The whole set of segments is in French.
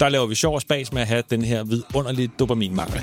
Der laver vi sjov og spas med at have den her vidunderlige dopaminmangel.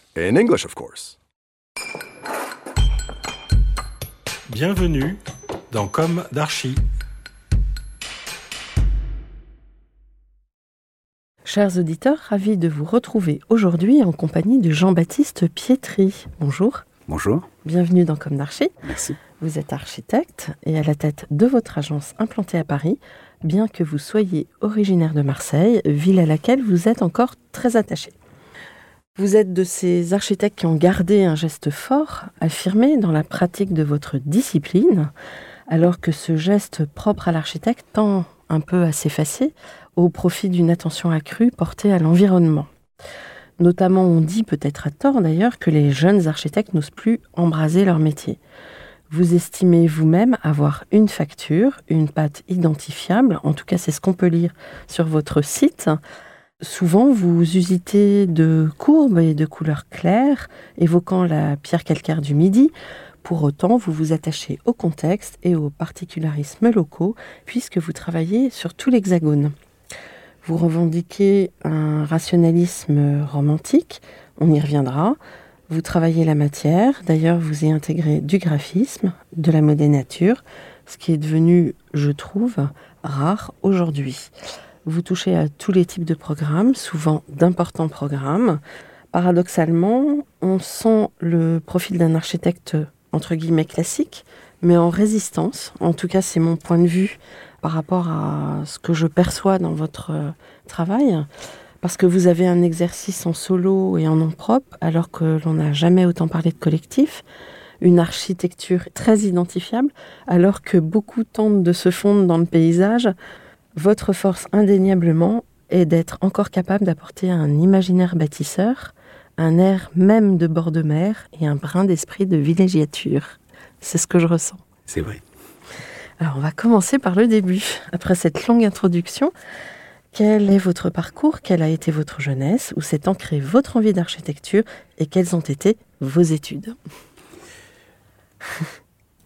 In English, of course. Bienvenue dans Comme d'Archi. Chers auditeurs, ravi de vous retrouver aujourd'hui en compagnie de Jean-Baptiste Pietri. Bonjour, Bonjour. bienvenue dans Comme d'Archi. Merci. Vous êtes architecte et à la tête de votre agence implantée à Paris, bien que vous soyez originaire de Marseille, ville à laquelle vous êtes encore très attaché. Vous êtes de ces architectes qui ont gardé un geste fort, affirmé dans la pratique de votre discipline, alors que ce geste propre à l'architecte tend un peu à s'effacer au profit d'une attention accrue portée à l'environnement. Notamment, on dit peut-être à tort d'ailleurs que les jeunes architectes n'osent plus embraser leur métier. Vous estimez vous-même avoir une facture, une patte identifiable, en tout cas c'est ce qu'on peut lire sur votre site. Souvent, vous usitez de courbes et de couleurs claires, évoquant la pierre calcaire du Midi. Pour autant, vous vous attachez au contexte et aux particularismes locaux, puisque vous travaillez sur tout l'hexagone. Vous revendiquez un rationalisme romantique, on y reviendra. Vous travaillez la matière, d'ailleurs vous y intégrez du graphisme, de la modénature, ce qui est devenu, je trouve, rare aujourd'hui. Vous touchez à tous les types de programmes, souvent d'importants programmes. Paradoxalement, on sent le profil d'un architecte entre guillemets classique, mais en résistance. En tout cas, c'est mon point de vue par rapport à ce que je perçois dans votre euh, travail. Parce que vous avez un exercice en solo et en nom propre, alors que l'on n'a jamais autant parlé de collectif. Une architecture très identifiable, alors que beaucoup tentent de se fondre dans le paysage. Votre force indéniablement est d'être encore capable d'apporter un imaginaire bâtisseur, un air même de bord de mer et un brin d'esprit de villégiature. C'est ce que je ressens. C'est vrai. Alors on va commencer par le début. Après cette longue introduction, quel est votre parcours? Quelle a été votre jeunesse? Où s'est ancrée votre envie d'architecture? Et quelles ont été vos études?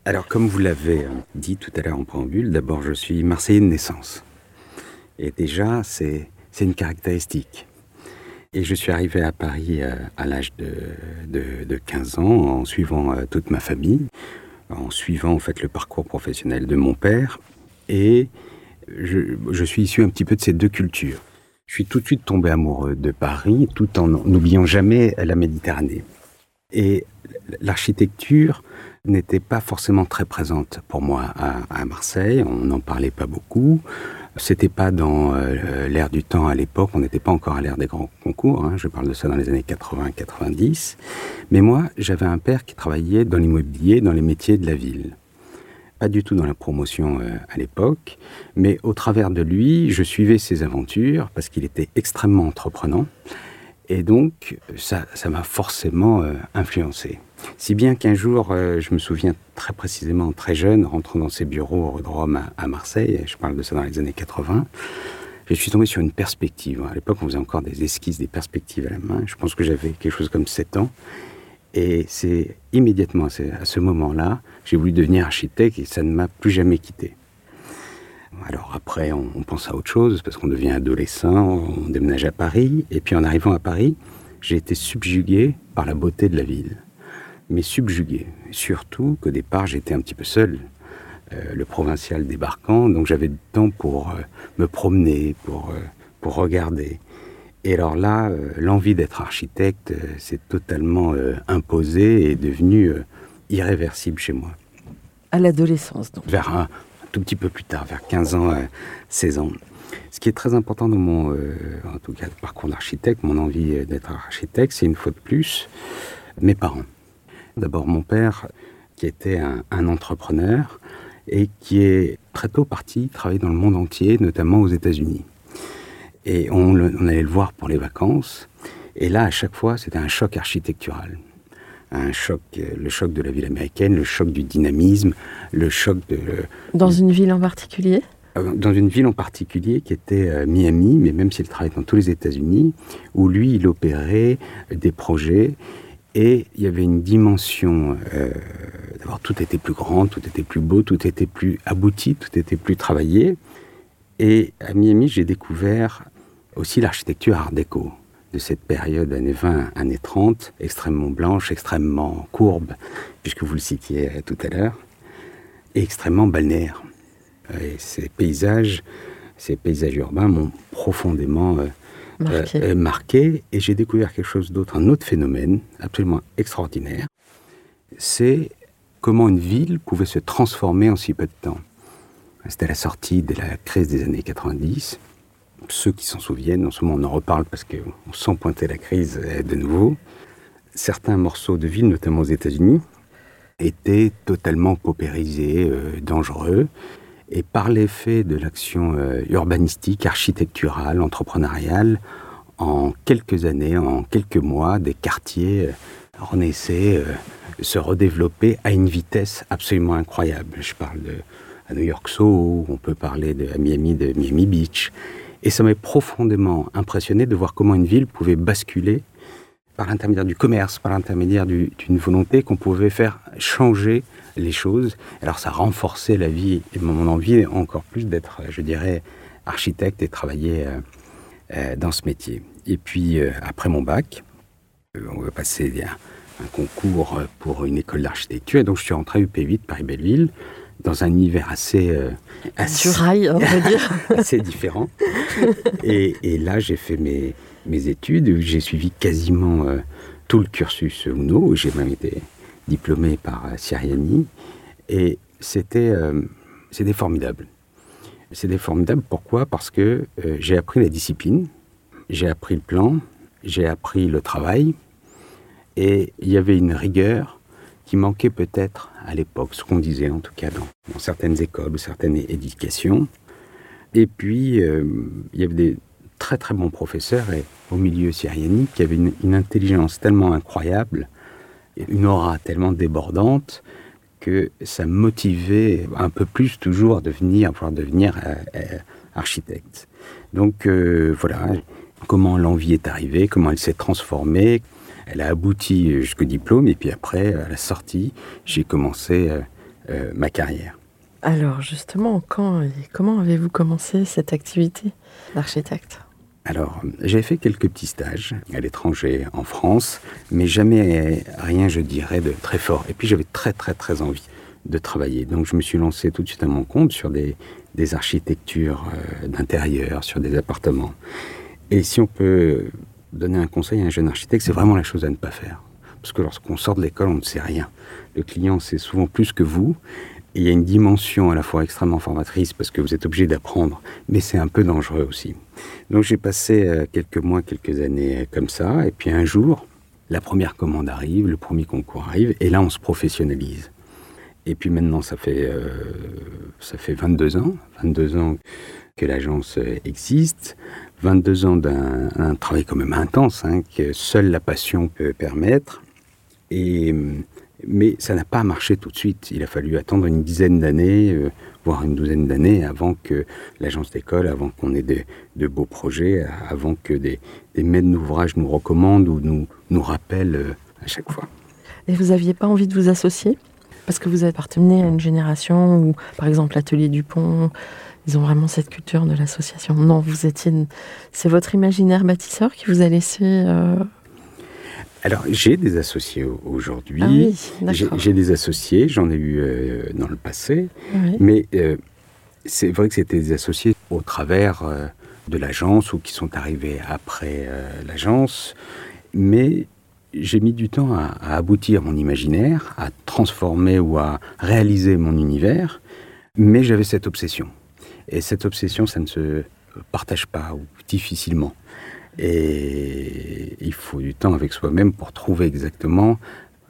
Alors, comme vous l'avez euh, dit tout à l'heure en préambule, d'abord, je suis Marseillais de naissance. Et déjà, c'est une caractéristique. Et je suis arrivé à Paris euh, à l'âge de, de, de 15 ans en suivant euh, toute ma famille, en suivant en fait le parcours professionnel de mon père. Et je, je suis issu un petit peu de ces deux cultures. Je suis tout de suite tombé amoureux de Paris, tout en n'oubliant jamais la Méditerranée. Et l'architecture n'était pas forcément très présente pour moi à, à Marseille. On n'en parlait pas beaucoup. C'était pas dans euh, l'ère du temps à l'époque. On n'était pas encore à l'ère des grands concours. hein. Je parle de ça dans les années 80-90. Mais moi, j'avais un père qui travaillait dans l'immobilier, dans les métiers de la ville. Pas du tout dans la promotion euh, à l'époque, mais au travers de lui, je suivais ses aventures parce qu'il était extrêmement entreprenant. Et donc, ça m'a forcément euh, influencé. Si bien qu'un jour, euh, je me souviens très précisément, très jeune, rentrant dans ses bureaux au de Rome à, Marseille, je parle de ça dans les années 80, je suis tombé sur une perspective. À l'époque, on faisait encore des esquisses, des perspectives à la main. Je pense que j'avais quelque chose comme 7 ans. Et c'est immédiatement, c'est à ce moment-là, j'ai voulu devenir architecte et ça ne m'a plus jamais quitté. Alors après, on pense à autre chose parce qu'on devient adolescent, on déménage à Paris. Et puis en arrivant à Paris, j'ai été subjugué par la beauté de la ville. Mais subjugué. Surtout qu'au départ, j'étais un petit peu seul. le provincial débarquant, donc j'avais du temps pour me promener, pour, pour regarder. Et alors là, l'envie d'être architecte s'est totalement imposée et est devenue irréversible chez moi. À l'adolescence, donc Vers un, tout petit peu plus tard, vers 15 ans, 16 ans. Ce qui est très important dans mon, en tout cas, parcours d'architecte, mon envie d'être architecte, c'est une fois de plus mes parents. D'abord mon père, qui était un, entrepreneur et qui est très tôt parti travailler dans le monde entier, notamment aux États-Unis. Et on, allait le voir pour les vacances. Et là, à chaque fois, c'était un choc architectural. Un choc, le choc de la ville américaine, le choc du dynamisme, le choc de... Dans une ville en particulier? euh, dans une ville en particulier qui était euh, Miami, mais même s'il travaillait dans tous les États-Unis, où lui, il opérait des projets et il y avait une dimension, euh, tout était plus grand, tout était plus beau, tout était plus abouti, tout était plus travaillé. Et à Miami, j'ai découvert aussi l'architecture art déco de cette période années 20, années 30, extrêmement blanche, extrêmement courbe, puisque vous le citiez tout à l'heure, et extrêmement balnéaire. Et ces paysages, ces paysages urbains m'ont profondément euh, marqué. Euh, marqué et j'ai découvert quelque chose d'autre, un autre phénomène absolument extraordinaire. C'est comment une ville pouvait se transformer en si peu de temps. C'était la sortie de la crise des années 90. Ceux qui s'en souviennent, en ce moment on en reparle parce qu'on sent pointer la crise euh, de nouveau. Certains morceaux de ville, notamment aux États-Unis, étaient totalement paupérisés, euh, dangereux. Et par l'effet de l'action euh, urbanistique, architecturale, entrepreneuriale, en quelques années, en quelques mois, des quartiers euh, renaissaient, euh, se redéveloppaient à une vitesse absolument incroyable. Je parle de à New York Soho, on peut parler de à Miami, de Miami Beach. Et ça m'a profondément impressionné de voir comment une ville pouvait basculer par l'intermédiaire du commerce, par l'intermédiaire d'une volonté qu'on pouvait faire changer les choses. Alors ça renforçait la vie et mon envie encore plus d'être, je dirais, architecte et travailler euh, euh, dans ce métier. Et puis euh, après mon bac, on va passer un, un concours pour une école d'architecture. Et donc je suis rentré à UP8 Paris-Belleville dans un univers assez... assez Rail, on va dire. assez différent. Et, et là, j'ai fait mes, mes études. J'ai suivi quasiment tout le cursus UNO. J'ai même été diplômé par Siriani. Et c'était euh, formidable. C'était formidable, pourquoi? Parce que euh, j'ai appris la discipline, j'ai appris le plan, j'ai appris le travail, et il y avait une rigueur qui manquait peut-être à l'époque, ce qu'on disait en tout cas dans, certaines écoles certaines éducations. Et puis, euh, il y avait des très très bons professeurs, et au milieu Siriani, qui avaient une intelligence tellement incroyable une aura tellement débordante que ça motivait un peu plus toujours à devenir, pouvoir devenir euh, euh, architecte. Donc euh, voilà, comment l'envie est arrivée, comment elle s'est transformée. Elle a abouti jusqu'au diplôme et puis après, à la sortie, j'ai commencé ma carrière. Alors justement, quand et comment avez-vous commencé cette activité d'architecte? Alors, j'ai fait quelques petits stages à l'étranger, en France, mais jamais rien, je dirais, de très fort. Et puis, j'avais très, très, très envie de travailler. Donc, je me suis lancé tout de suite à mon compte sur des, architectures euh, d'intérieur, sur des appartements. Et si on peut donner un conseil à un jeune architecte, c'est vraiment la chose à ne pas faire. Parce que lorsqu'on sort de l'école, on ne sait rien. Le client sait souvent plus que vous. Il y a une dimension à la fois extrêmement formatrice parce que vous êtes obligé d'apprendre, mais c'est un peu dangereux aussi. Donc j'ai passé euh, quelques mois, quelques années euh, comme ça, et puis un jour, la première commande arrive, le premier concours arrive, et là on se professionnalise. Et puis maintenant, ça fait, euh, ça fait 22 ans, 22 ans que l'agence existe, 22 ans d'un travail quand même intense, hein, que seule la passion peut permettre. Et mais ça n'a pas marché tout de suite. Il a fallu attendre une dizaine d'années, euh, voire une douzaine d'années, avant que l'agence d'école, avant qu'on ait de, beaux projets, avant que des, maîtres d'ouvrage nous recommandent ou nous, nous rappellent euh, à chaque fois. Et vous n'aviez pas envie de vous associer? Parce que vous appartenez à une génération où, par exemple, l'atelier Dupont, ils ont vraiment cette culture de l'association. Non, vous étiez. C'est votre imaginaire bâtisseur qui vous a laissé. Euh, Alors, j'ai des associés au- aujourd'hui. Ah oui, J'ai des associés, j'en ai eu euh, dans le passé, Oui. mais euh, c'est vrai que c'était des associés au travers euh, de l'agence ou qui sont arrivés après l'agence. Mais j'ai mis du temps à, à aboutir mon imaginaire, à transformer ou à réaliser mon univers, mais j'avais cette obsession. Et cette obsession, ça ne se partage pas ou difficilement. Et il faut du temps avec soi-même pour trouver exactement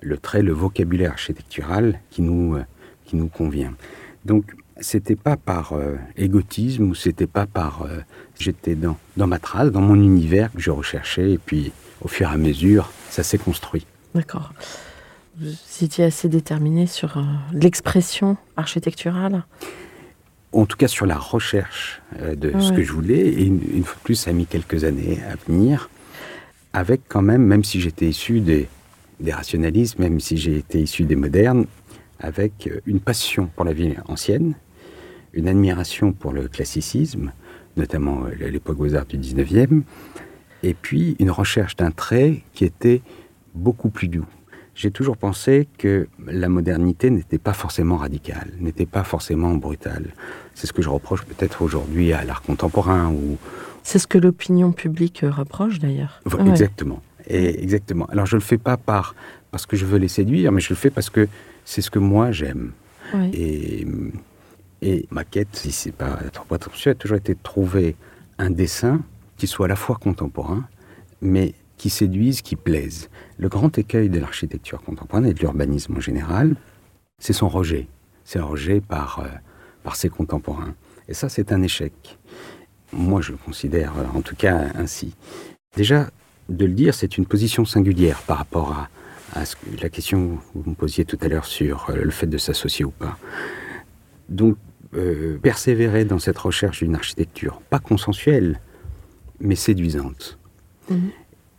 le trait, le vocabulaire architectural qui nous, euh, qui nous convient. Donc, c'était pas par euh, égotisme ou c'était pas par. euh, J'étais dans, dans ma trace, dans mon univers que je recherchais, et puis au fur et à mesure, ça s'est construit. D'accord. Vous étiez assez déterminé sur euh, l'expression architecturale? En tout cas, sur la recherche euh, de ce que je voulais, et une, une fois de plus, ça a mis quelques années à venir, avec quand même, même si j'étais issu des, des rationalistes, même si j'ai été issu des modernes, avec euh, une passion pour la ville ancienne, une admiration pour le classicisme, notamment euh, l'époque Beaux-Arts du 19e, et puis une recherche d'un trait qui était beaucoup plus doux. J'ai toujours pensé que la modernité n'était pas forcément radicale, n'était pas forcément brutale. C'est ce que je reproche peut-être aujourd'hui à l'art contemporain ou C'est ce que l'opinion publique euh, reproche d'ailleurs. Ouais. Exactement. Et exactement. Alors je le fais pas par parce que je veux les séduire, mais je le fais parce que c'est ce que moi j'aime. Ouais. Et, et ma quête, si c'est pas trop prétentieux, a toujours été de trouver un dessin qui soit à la fois contemporain, mais qui séduise, qui plaise. Le grand écueil de l'architecture contemporaine et de l'urbanisme en général, c'est son rejet. C'est un rejet par, euh, par ses contemporains. Et ça, c'est un échec. Moi, je le considère euh, en tout cas ainsi. Déjà, de le dire, c'est une position singulière par rapport à, à ce que- la question que vous me posiez tout à l'heure sur euh, le fait de s'associer ou pas. Donc, euh, persévérer dans cette recherche d'une architecture, pas consensuelle, mais séduisante. Mhm.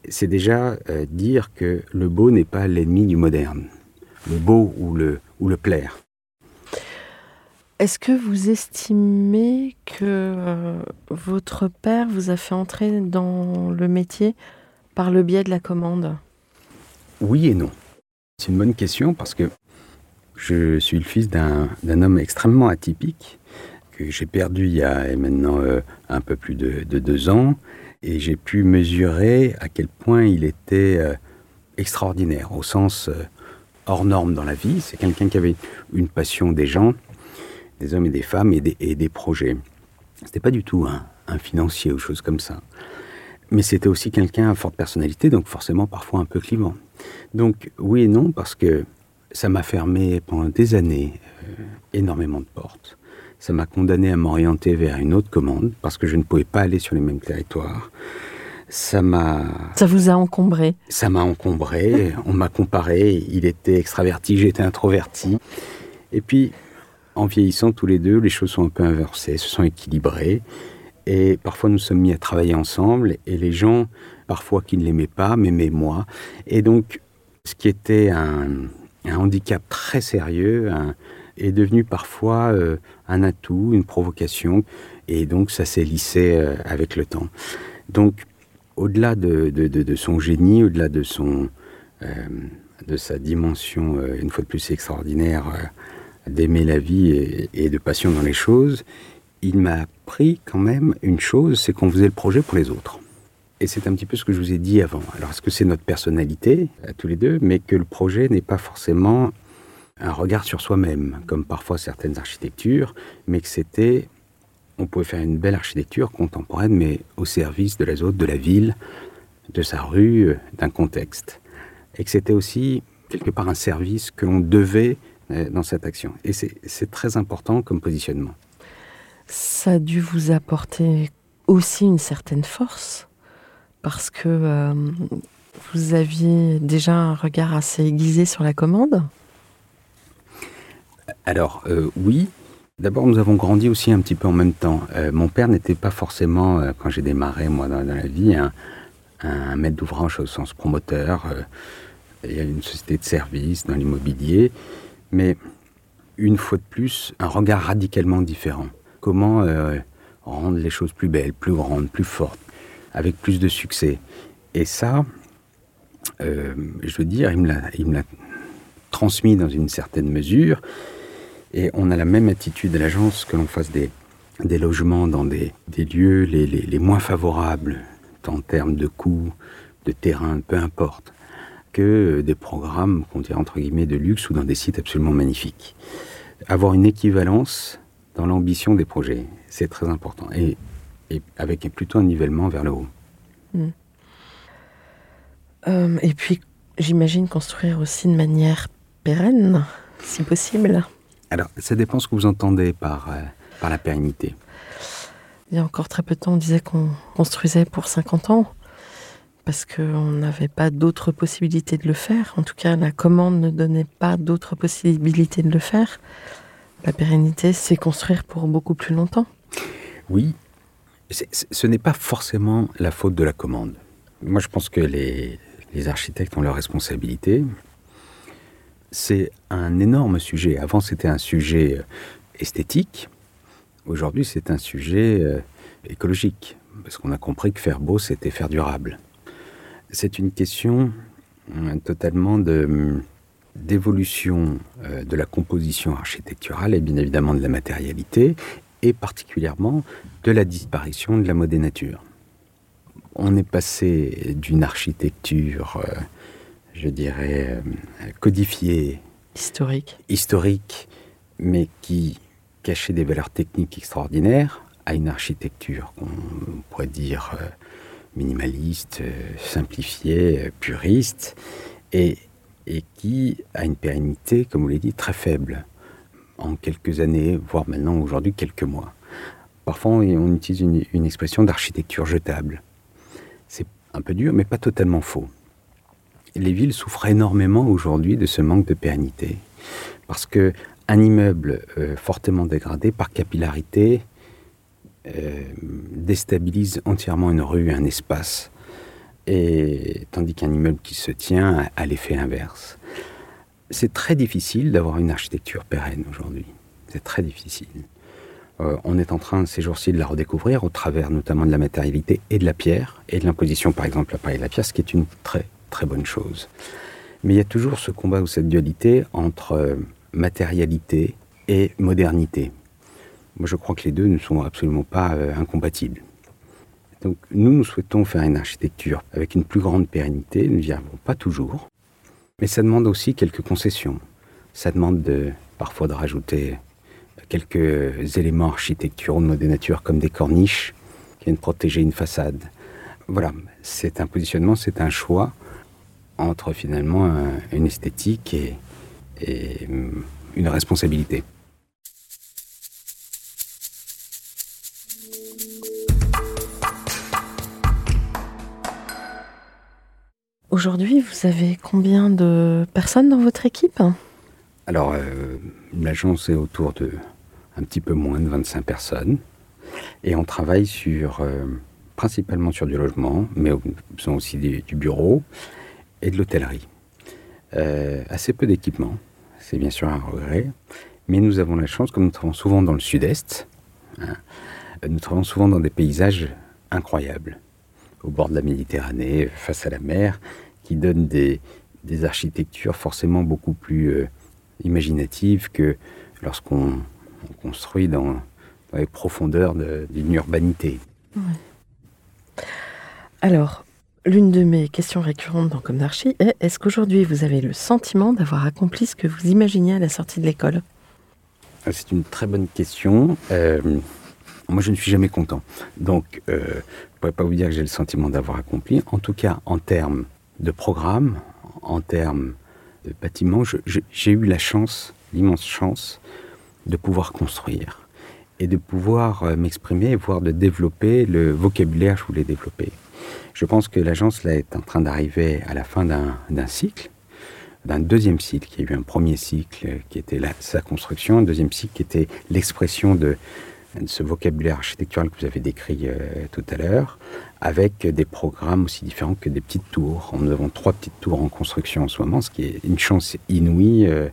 C'est déjà euh, dire que le beau n'est pas l'ennemi du moderne. Le beau ou le, ou le plaire. Est-ce que vous estimez que euh, votre père vous a fait entrer dans le métier par le biais de la commande? Oui et non. C'est une bonne question parce que je suis le fils d'un homme extrêmement atypique que j'ai perdu il y a maintenant euh, un peu plus de, de deux ans et j'ai pu mesurer à quel point il était euh, extraordinaire au sens hors norme dans la vie. C'est quelqu'un qui avait une passion des gens, des hommes et des femmes et des, et des projets. C'était pas du tout un, un financier ou chose comme ça. Mais c'était aussi quelqu'un à forte personnalité, donc forcément parfois un peu clivant. Donc oui et non, parce que ça m'a fermé pendant des années euh, énormément de portes. Ça m'a condamné à m'orienter vers une autre commande, parce que je ne pouvais pas aller sur les mêmes territoires. Ça m'a Ça vous a encombré? Ça m'a encombré, on m'a comparé, il était extraverti, j'étais introverti. Et puis, en vieillissant tous les deux, les choses sont un peu inversées, se sont équilibrées. Et parfois, nous sommes mis à travailler ensemble, et les gens, parfois qui ne l'aimaient pas, m'aimaient moi. Et donc, ce qui était un, handicap très sérieux est devenu parfois euh, un atout, une provocation. Et donc, ça s'est lissé euh, avec le temps. Donc, au-delà de, son génie, au-delà de euh, de sa dimension une fois de plus extraordinaire d'aimer la vie et, de passion dans les choses, il m'a appris quand même une chose, c'est qu'on faisait le projet pour les autres. Et c'est un petit peu ce que je vous ai dit avant. Alors est-ce que c'est notre personnalité à tous les deux, mais que le projet n'est pas forcément un regard sur soi-même, comme parfois certaines architectures, mais que c'était on pouvait faire une belle architecture contemporaine, mais au service de la zone, de la ville, de sa rue, d'un contexte. Et que c'était aussi quelque part un service que l'on devait dans cette action. Et c'est très important comme positionnement. Ça a dû vous apporter aussi une certaine force parce que euh, vous aviez déjà un regard assez aiguisé sur la commande. Alors, euh, oui. D'abord, nous avons grandi aussi un petit peu en même temps. Euh, mon père n'était pas forcément, euh, quand j'ai démarré, moi, dans, dans la vie, un, un maître d'ouvrage au sens promoteur. Euh, il y a une société de services dans l'immobilier. Mais, une fois de plus, un regard radicalement différent. Comment euh, rendre les choses plus belles, plus grandes, plus fortes, avec plus de succès. Et ça, euh, je veux dire, il me l'a transmis dans une certaine mesure. Et on a la même attitude à l'agence que l'on fasse des, logements dans des, lieux les, moins favorables en termes de coûts, de terrain, peu importe, que des programmes qu'on dirait entre guillemets de luxe ou dans des sites absolument magnifiques. Avoir une équivalence dans l'ambition des projets, c'est très important. Et, et, avec plutôt un nivellement vers le haut. Mmh. Euh, et puis, j'imagine construire aussi de manière pérenne, si possible. Alors, ça dépend ce que vous entendez par, euh, par la pérennité. Il y a encore très peu de temps, on disait qu'on construisait pour 50 ans, parce qu'on n'avait pas d'autres possibilités de le faire. En tout cas, la commande ne donnait pas d'autres possibilités de le faire. La pérennité, c'est construire pour beaucoup plus longtemps. Oui, ce n'est pas forcément la faute de la commande. Moi, je pense que les, les architectes ont leurs responsabilités. C'est un énorme sujet. Avant, c'était un sujet euh, esthétique. Aujourd'hui, c'est un sujet euh, écologique. Parce qu'on a compris que faire beau, c'était faire durable. C'est une question euh, totalement de, d'évolution de la composition architecturale et bien évidemment de la matérialité et particulièrement de la disparition de la mode des natures on est passé d'une architecture, euh, je dirais, euh, codifiée, historique. historique, mais qui cachait des valeurs techniques extraordinaires, à une architecture qu'on pourrait dire euh, minimaliste, simplifiée, puriste, et, qui a une pérennité, comme vous l'avez dit, très faible, en quelques années, voire maintenant aujourd'hui quelques mois. Parfois, on utilise une, expression d'architecture jetable un peu dur, mais pas totalement faux. Les villes souffrent énormément aujourd'hui de ce manque de pérennité, parce que un immeuble euh, fortement dégradé par capillarité euh, déstabilise entièrement une rue, un espace, et tandis qu'un immeuble qui se tient a, l'effet inverse. C'est très difficile d'avoir une architecture pérenne aujourd'hui. C'est très difficile. Euh, on est en train ces jours-ci de la redécouvrir au travers notamment de la matérialité et de la pierre et de l'imposition par exemple à Paris la pierre, ce qui est une très très bonne chose. Mais il y a toujours ce combat ou cette dualité entre euh, matérialité et modernité. Moi je crois que les deux ne sont absolument pas euh, incompatibles. Donc nous, nous souhaitons faire une architecture avec une plus grande pérennité, nous n'y arrivons pas toujours, mais ça demande aussi quelques concessions. Ça demande de, parfois de rajouter quelques éléments architecturaux de de nature comme des corniches qui viennent protéger une façade. Voilà, c'est un positionnement, c'est un choix entre finalement une esthétique et, et une responsabilité. Aujourd'hui, vous avez combien de personnes dans votre équipe? Alors, euh, l'agence est autour de un petit peu moins de 25 personnes. Et on travaille sur, euh, principalement sur du logement, mais aussi du, du bureau et de l'hôtellerie. Euh, assez peu d'équipement, c'est bien sûr un regret, mais nous avons la chance, comme nous travaillons souvent dans le sud-est, hein, nous travaillons souvent dans des paysages incroyables, au bord de la Méditerranée, face à la mer, qui donnent des, des architectures forcément beaucoup plus euh, imaginatives que lorsqu'on on construit dans, dans les profondeurs d'une urbanité. Ouais. Alors, l'une de mes questions récurrentes dans Comme d'Archie est est-ce qu'aujourd'hui vous avez le sentiment d'avoir accompli ce que vous imaginiez à la sortie de l'école? Ah, C'est une très bonne question. Euh, moi, je ne suis jamais content. Donc, euh, je ne pourrais pas vous dire que j'ai le sentiment d'avoir accompli. En tout cas, en termes de programme, en termes de bâtiment, j'ai eu la chance, l'immense chance, de pouvoir construire et de pouvoir euh, m'exprimer, voire de développer le vocabulaire que je voulais développer. Je pense que l'agence est en train d'arriver à la fin d'un cycle, d'un deuxième cycle. Il y a eu un premier cycle qui était sa construction, un deuxième cycle qui était l'expression de, ce vocabulaire architectural que vous avez décrit euh, tout à l'heure, avec des programmes aussi différents que des petites tours. Nous avons trois petites tours en construction en ce moment, ce qui est une chance inouïe. Euh,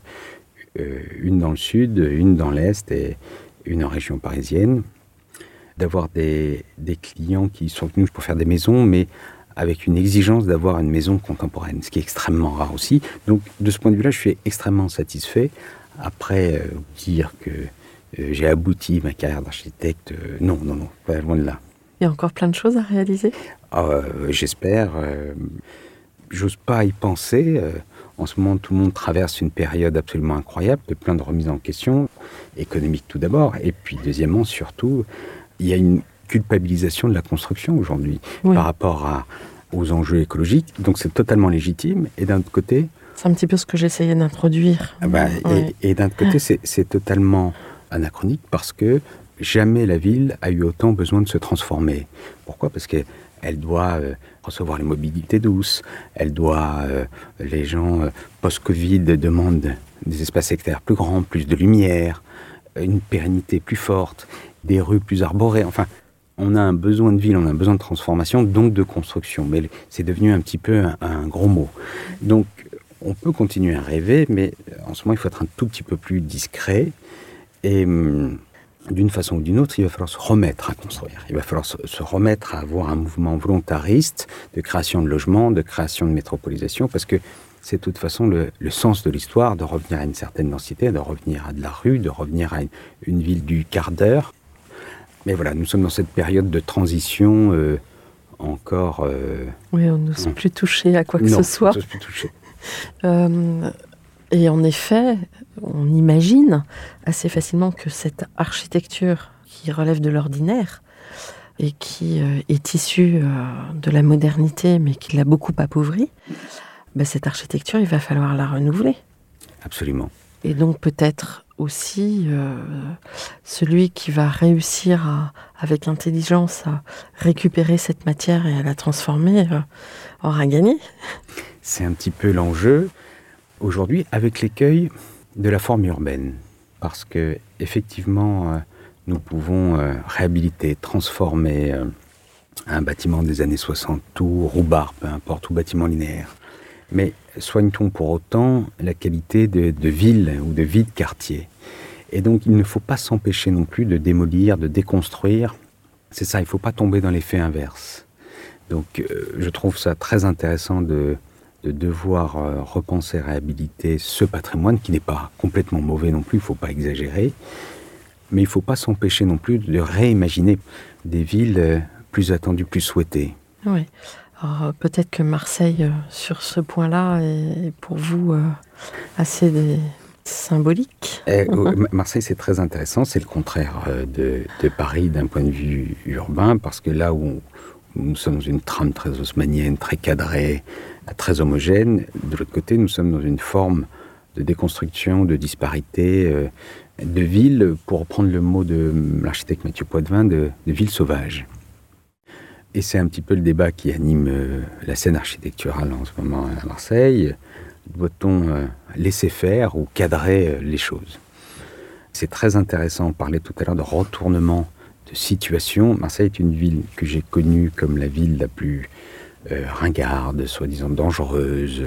euh, une dans le sud, une dans l'est et une en région parisienne, d'avoir des, clients qui sont venus pour faire des maisons, mais avec une exigence d'avoir une maison contemporaine, ce qui est extrêmement rare aussi. Donc de ce point de vue-là, je suis extrêmement satisfait. Après, dire que j'ai abouti ma carrière d'architecte, euh, non, non, non, pas loin de là. Il y a encore plein de choses à réaliser? Euh, J'espère. euh, J'ose pas y penser. euh, en ce moment, tout le monde traverse une période absolument incroyable, de plein de remises en question, économique tout d'abord, et puis deuxièmement, surtout, il y a une culpabilisation de la construction aujourd'hui Oui. par rapport à, aux enjeux écologiques. Donc c'est totalement légitime. Et d'un autre côté, C'est un petit peu ce que j'essayais d'introduire. ah bah, Ouais. Et, et d'un autre côté, c'est totalement anachronique parce que jamais la ville a eu autant besoin de se transformer. Pourquoi? Parce qu'elle doit euh, recevoir les mobilités douces, elle doit, euh, les gens euh, post-Covid demandent des espaces sectaires plus grands, plus de lumière, une pérennité plus forte, des rues plus arborées. Enfin, on a un besoin de ville, on a un besoin de transformation, donc de construction. Mais c'est devenu un petit peu un gros mot. Donc, on peut continuer à rêver, mais en ce moment, il faut être un tout petit peu plus discret. Et hum, d'une façon ou d'une autre, il va falloir se remettre à construire. Il va falloir se, remettre à avoir un mouvement volontariste de création de logements, de création de métropolisation, parce que c'est de toute façon le, le sens de l'histoire, de revenir à une certaine densité, de revenir à de la rue, de revenir à une, une ville du quart d'heure. Mais voilà, nous sommes dans cette période de transition euh, encore... euh, Oui, on n'ose Non. plus toucher à quoi que non, ce soit. on n'ose plus toucher. Euh, et en effet, on imagine assez facilement que cette architecture qui relève de l'ordinaire et qui euh, est issue euh, de la modernité, mais qui l'a beaucoup appauvrie, ben, cette architecture, il va falloir la renouveler. Absolument. Et donc peut-être aussi euh, celui qui va réussir à, avec intelligence à récupérer cette matière et à la transformer euh, aura gagné. C'est un petit peu l'enjeu aujourd'hui avec l'écueil de la forme urbaine. Parce que, effectivement, euh, nous pouvons euh, réhabiliter, transformer euh, un bâtiment des années 60, tout roubar, peu importe, ou bâtiment linéaire. Mais soigne-t-on pour autant la qualité de, ville ou de vie de quartier? Et donc, il ne faut pas s'empêcher non plus de démolir, de déconstruire. C'est ça, il ne faut pas tomber dans l'effet inverse. Donc, je trouve ça très intéressant de, de devoir euh, repenser, réhabiliter ce patrimoine qui n'est pas complètement mauvais non plus, il ne faut pas exagérer. Mais il ne faut pas s'empêcher non plus de réimaginer des villes euh, plus attendues, plus souhaitées. Oui. Alors, euh, peut-être que Marseille, sur ce point-là, est pour vous assez des- symbolique. Eh, euh, Marseille, c'est très intéressant. C'est le contraire de, de Paris d'un point de vue urbain, parce que là où nous sommes dans une trame très haussmannienne, très cadrée, très homogène, de l'autre côté, nous sommes dans une forme de déconstruction, de disparité, euh, de ville, pour reprendre le mot de l'architecte Mathieu Poitvin, de, ville sauvage. Et c'est un petit peu le débat qui anime euh, la scène architecturale en ce moment à Marseille. Doit-on euh, laisser faire ou cadrer les choses? C'est très intéressant. On parlait tout à l'heure de retournement situation. Marseille est une ville que j'ai connue comme la ville la plus euh, ringarde, soi-disant dangereuse,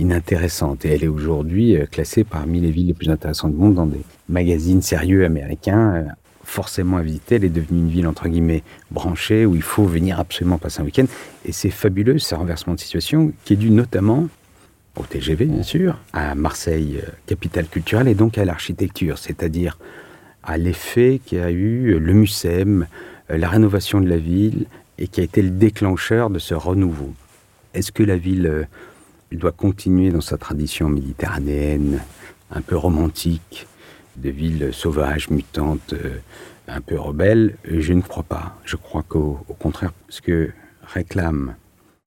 inintéressante. Et elle est aujourd'hui euh, classée parmi les villes les plus intéressantes du monde dans des magazines sérieux américains. euh, forcément à visiter. Elle est devenue une ville, entre guillemets, branchée, où il faut venir absolument passer un week-end. Et c'est fabuleux, ce renversement de situation, qui est dû notamment au TGV, bien sûr, à Marseille, capitale culturelle, et donc à l'architecture, c'est-à-dire à l'effet qu'a eu le MUSEM, euh, la rénovation de la ville, et qui a été le déclencheur de ce renouveau. Est-ce que la ville euh, doit continuer dans sa tradition méditerranéenne, un peu romantique, de ville sauvage, mutante, euh, un peu rebelle Je ne crois pas. Je crois qu'au au contraire, ce que réclament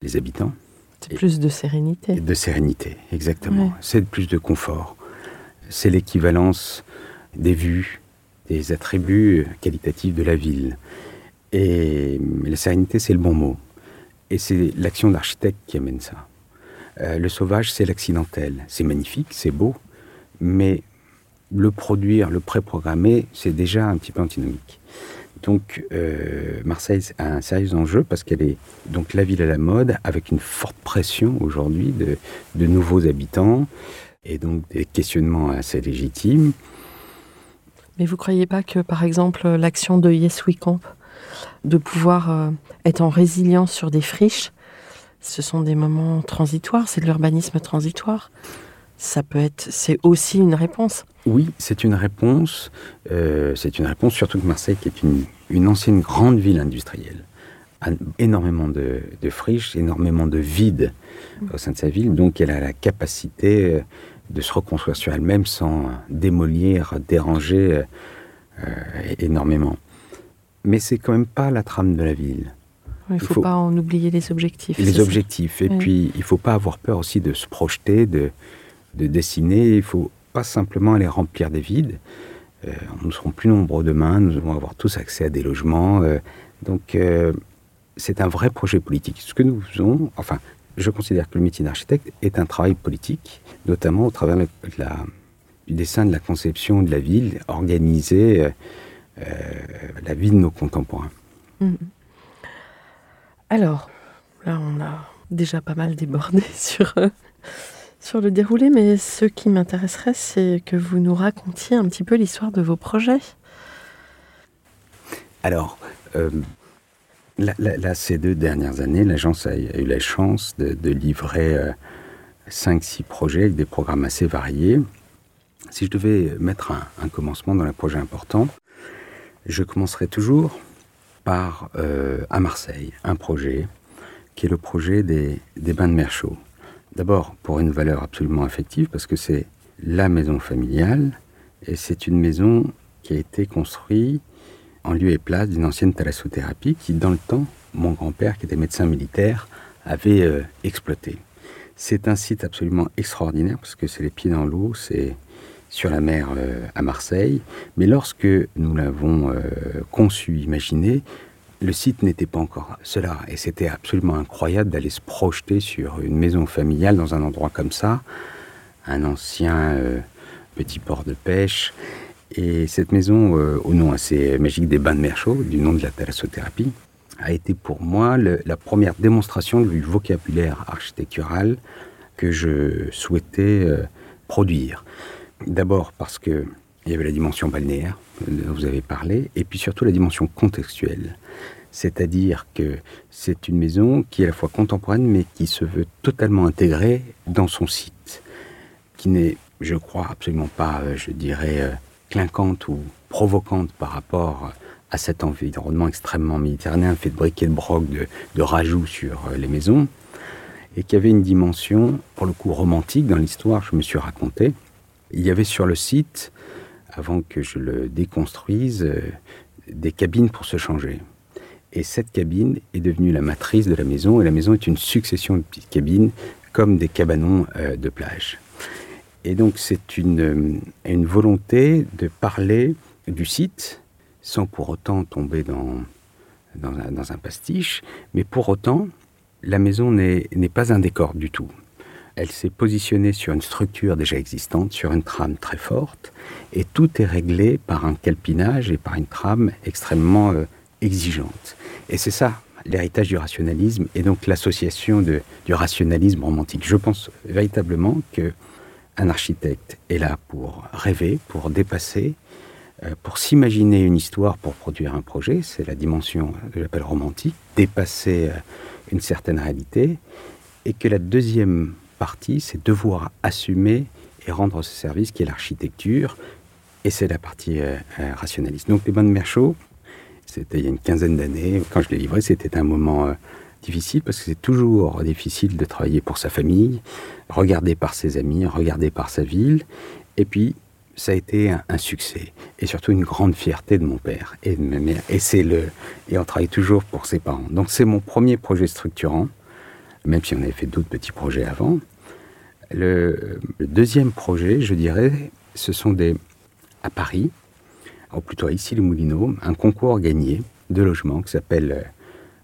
les habitants, C'est plus de sérénité. de sérénité, exactement. Ouais. C'est plus de confort. C'est l'équivalence des vues, des attributs qualitatifs de la ville. Et la sérénité, c'est le bon mot. Et c'est l'action d'architecte qui amène ça. Euh, le sauvage, c'est l'accidentel. C'est magnifique, c'est beau, mais le produire, le préprogrammer, c'est déjà un petit peu antinomique. Donc euh, Marseille a un sérieux enjeu parce qu'elle est donc la ville à la mode avec une forte pression aujourd'hui de, de nouveaux habitants et donc des questionnements assez légitimes. Mais vous croyez pas que, par exemple, l'action de Yes We Camp, de pouvoir euh, être en résilience sur des friches, ce sont des moments transitoires, c'est de l'urbanisme transitoire. Ça peut être, c'est aussi une réponse. Oui, c'est une réponse. Euh, c'est une réponse, surtout que Marseille, qui est une, ancienne grande ville industrielle, a énormément de, friches, énormément de vide au sein de sa ville, donc elle a la capacité euh, de se reconstruire sur elle-même sans démolir, déranger euh, énormément. Mais c'est quand même pas la trame de la ville. Il ne faut, faut- pas en oublier les objectifs. les ça. objectifs. Et puis, il faut pas avoir peur aussi de se projeter, de, de dessiner. Il faut pas simplement aller remplir des vides. Euh, nous serons plus nombreux demain. Nous allons avoir tous accès à des logements. euh, donc, c'est un vrai projet politique. Ce que nous faisons, enfin, je considère que le métier d'architecte est un travail politique, notamment au travers de la- du dessin de la conception de la ville, organiser euh, euh, la vie de nos contemporains. Mhm. Alors, là, on a déjà pas mal débordé sur, euh, sur le déroulé, mais ce qui m'intéresserait, c'est que vous nous racontiez un petit peu l'histoire de vos projets. Alors, euh, là, ces deux dernières années, l'agence a, eu la chance de, livrer 5-6 projets avec des programmes assez variés. Si je devais mettre un, un commencement dans un projet important, je commencerai toujours par, euh, à Marseille, un projet qui est le projet des, des bains de mer chauds. D'abord, pour une valeur absolument affective, parce que c'est la maison familiale, et c'est une maison qui a été construite en lieu et place d'une ancienne thalassothérapie qui, dans le temps, mon grand-père, qui était médecin militaire, avait euh, exploité. C'est un site absolument extraordinaire parce que c'est les pieds dans l'eau, c'est sur la mer euh, à Marseille. Mais lorsque nous l'avons euh, conçu, imaginé, le site n'était pas encore cela. Et c'était absolument incroyable d'aller se projeter sur une maison familiale dans un endroit comme ça, un ancien petit port de pêche. Et cette maison, euh, au nom assez magique des bains de mer chauds, du nom de la thalassothérapie, a été pour moi la première démonstration du vocabulaire architectural que je souhaitais euh, produire. D'abord parce que il y avait la dimension balnéaire dont vous avez parlé, et puis surtout la dimension contextuelle. C'est-à-dire que c'est une maison qui est à la fois contemporaine, mais qui se veut totalement intégrée dans son site, qui n'est, je crois, absolument pas, euh, je dirais, clinquante ou provocante par rapport à cet environnement extrêmement méditerranéen fait de briques et de broc, de, de rajouts sur euh, les maisons, et qui avait une dimension, pour le coup, romantique dans l'histoire, je me suis raconté. Il y avait sur le site, avant que je le déconstruise, euh, des cabines pour se changer. Et cette cabine est devenue la matrice de la maison, et la maison est une succession de petites cabines, comme des cabanons euh, de plage. Et donc c'est une, euh, une volonté de parler du site, sans pour autant tomber dans, dans, un, pastiche, mais pour autant, la maison n'est pas un décor du tout. Elle s'est positionnée sur une structure déjà existante, sur une trame très forte, et tout est réglé par un calpinage et par une trame extrêmement euh, exigeante. Et c'est ça, l'héritage du rationalisme, et donc l'association du rationalisme romantique. Je pense véritablement que un architecte est là pour rêver, pour dépasser, euh, pour s'imaginer une histoire, pour produire un projet. C'est la dimension que j'appelle romantique, dépasser euh, une certaine réalité. Et que la deuxième partie, c'est devoir assumer et rendre ce service qui est l'architecture. Et c'est la partie euh, euh, rationaliste. Donc les bains de mer chauds, c'était il y a une quinzaine d'années. Quand je l'ai livré, c'était un moment euh, difficile parce que c'est toujours difficile de travailler pour sa famille, regardé par ses amis, regardé par sa ville. Et puis, ça a été un, succès et surtout une grande fierté de mon père et de ma mère. Et c'est le et on travaille toujours pour ses parents. Donc c'est mon premier projet structurant, même si on avait fait d'autres petits projets avant. Le, le deuxième projet, je dirais, ce sont des à Paris, ou plutôt ici les Moulineaux, un concours gagné de logement qui s'appelle euh,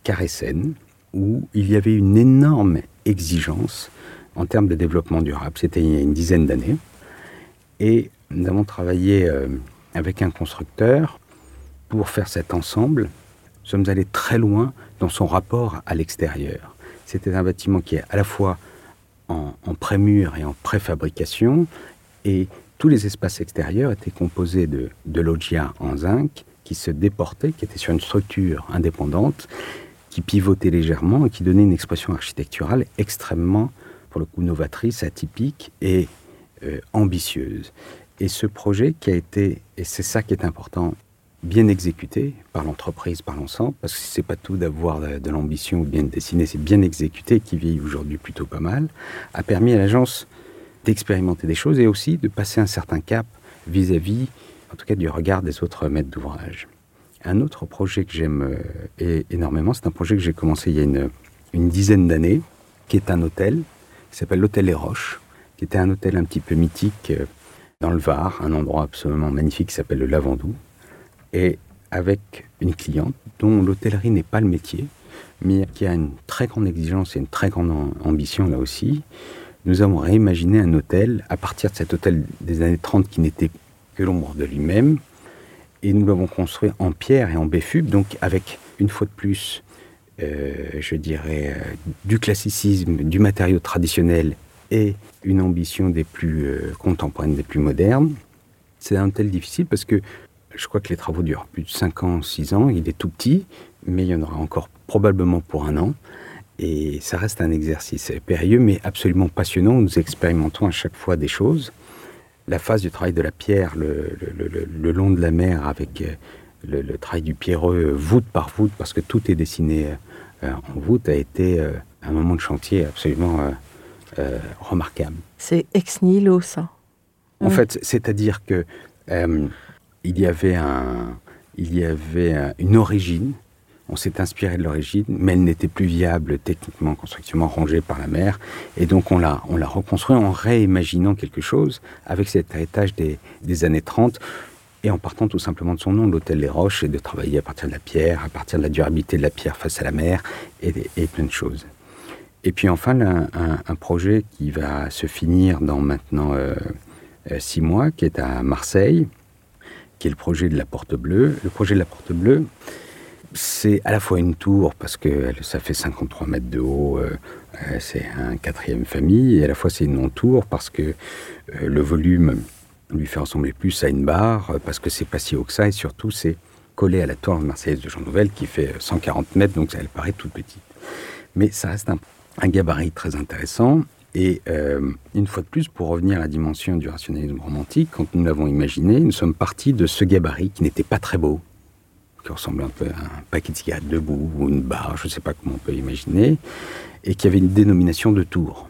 Carré Seine, où il y avait une énorme exigence en termes de développement durable. C'était il y a une dizaine d'années. Et nous avons travaillé euh, avec un constructeur pour faire cet ensemble. Nous sommes allés très loin dans son rapport à l'extérieur. C'était un bâtiment qui est à la fois en, en pré-mur et en préfabrication, et tous les espaces extérieurs étaient composés de, de loggia en zinc qui se déportaient, qui étaient sur une structure indépendante, qui pivotait légèrement et qui donnait une expression architecturale extrêmement, pour le coup, novatrice, atypique et euh, ambitieuse. Et ce projet qui a été, et c'est ça qui est important, bien exécuté par l'entreprise, par l'ensemble, parce que c'est pas tout d'avoir de, l'ambition ou bien de dessiner, c'est bien exécuté, qui vit aujourd'hui plutôt pas mal, a permis à l'agence d'expérimenter des choses et aussi de passer un certain cap vis-à-vis, en tout cas, du regard des autres maîtres d'ouvrage. Un autre projet que j'aime euh, énormément, c'est un projet que j'ai commencé il y a une, dizaine d'années, qui est un hôtel, qui s'appelle l'Hôtel Les Roches, qui était un hôtel un petit peu mythique euh, dans le Var, un endroit absolument magnifique qui s'appelle le Lavandou, et avec une cliente dont l'hôtellerie n'est pas le métier, mais qui a une très grande exigence et une très grande ambition là aussi. Nous avons réimaginé un hôtel à partir de cet hôtel des années 30 qui n'était que l'ombre de lui-même, et nous l'avons construit en pierre et en béfube, donc avec une fois de plus, euh, je dirais, euh, du classicisme, du matériau traditionnel et une ambition des plus euh, contemporaines, des plus modernes. C'est un hôtel difficile parce que je crois que les travaux durent plus de 5 ans, 6 ans. Il est tout petit, mais il y en aura encore probablement pour un an. Et ça reste un exercice périlleux, mais absolument passionnant. Nous expérimentons à chaque fois des choses. La phase du travail de la pierre le, long de la mer avec euh, le, travail du pierreux voûte par voûte, parce que tout est dessiné euh, en voûte, a été un moment de chantier absolument euh, remarquable. C'est ex nihilo, ça. En fait, c'est-à-dire que euh, il y avait, un, il y avait une origine. On s'est inspiré de l'origine, mais elle n'était plus viable techniquement, constructivement rangée par la mer. Et donc on l'a, on l'a reconstruit en réimaginant quelque chose avec cet héritage des, années 30 et en partant tout simplement de son nom, l'hôtel Les Roches, et de travailler à partir de la pierre, à partir de la durabilité de la pierre face à la mer, et, et plein de choses. Et puis enfin, un, projet qui va se finir dans maintenant euh, euh, six mois, qui est à Marseille, qui est le projet de la Porte Bleue. Le projet de la Porte Bleue, c'est à la fois une tour, parce que ça fait 53 mètres de haut, euh, c'est un quatrième famille, et à la fois c'est une non-tour, parce que le volume lui fait ressembler plus à une barre, parce que c'est pas si haut que ça, et surtout c'est collé à la tour marseillaise de Jean Nouvel, qui fait 140 mètres, donc elle paraît toute petite. Mais ça reste un gabarit très intéressant. Et euh, une fois de plus, pour revenir à la dimension du rationalisme romantique, quand nous l'avons imaginé, nous sommes partis de ce gabarit qui n'était pas très beau, qui ressemblait un peu à un paquet de cigarettes debout ou une barre, je ne sais pas comment on peut imaginer, et qui avait une dénomination de tour.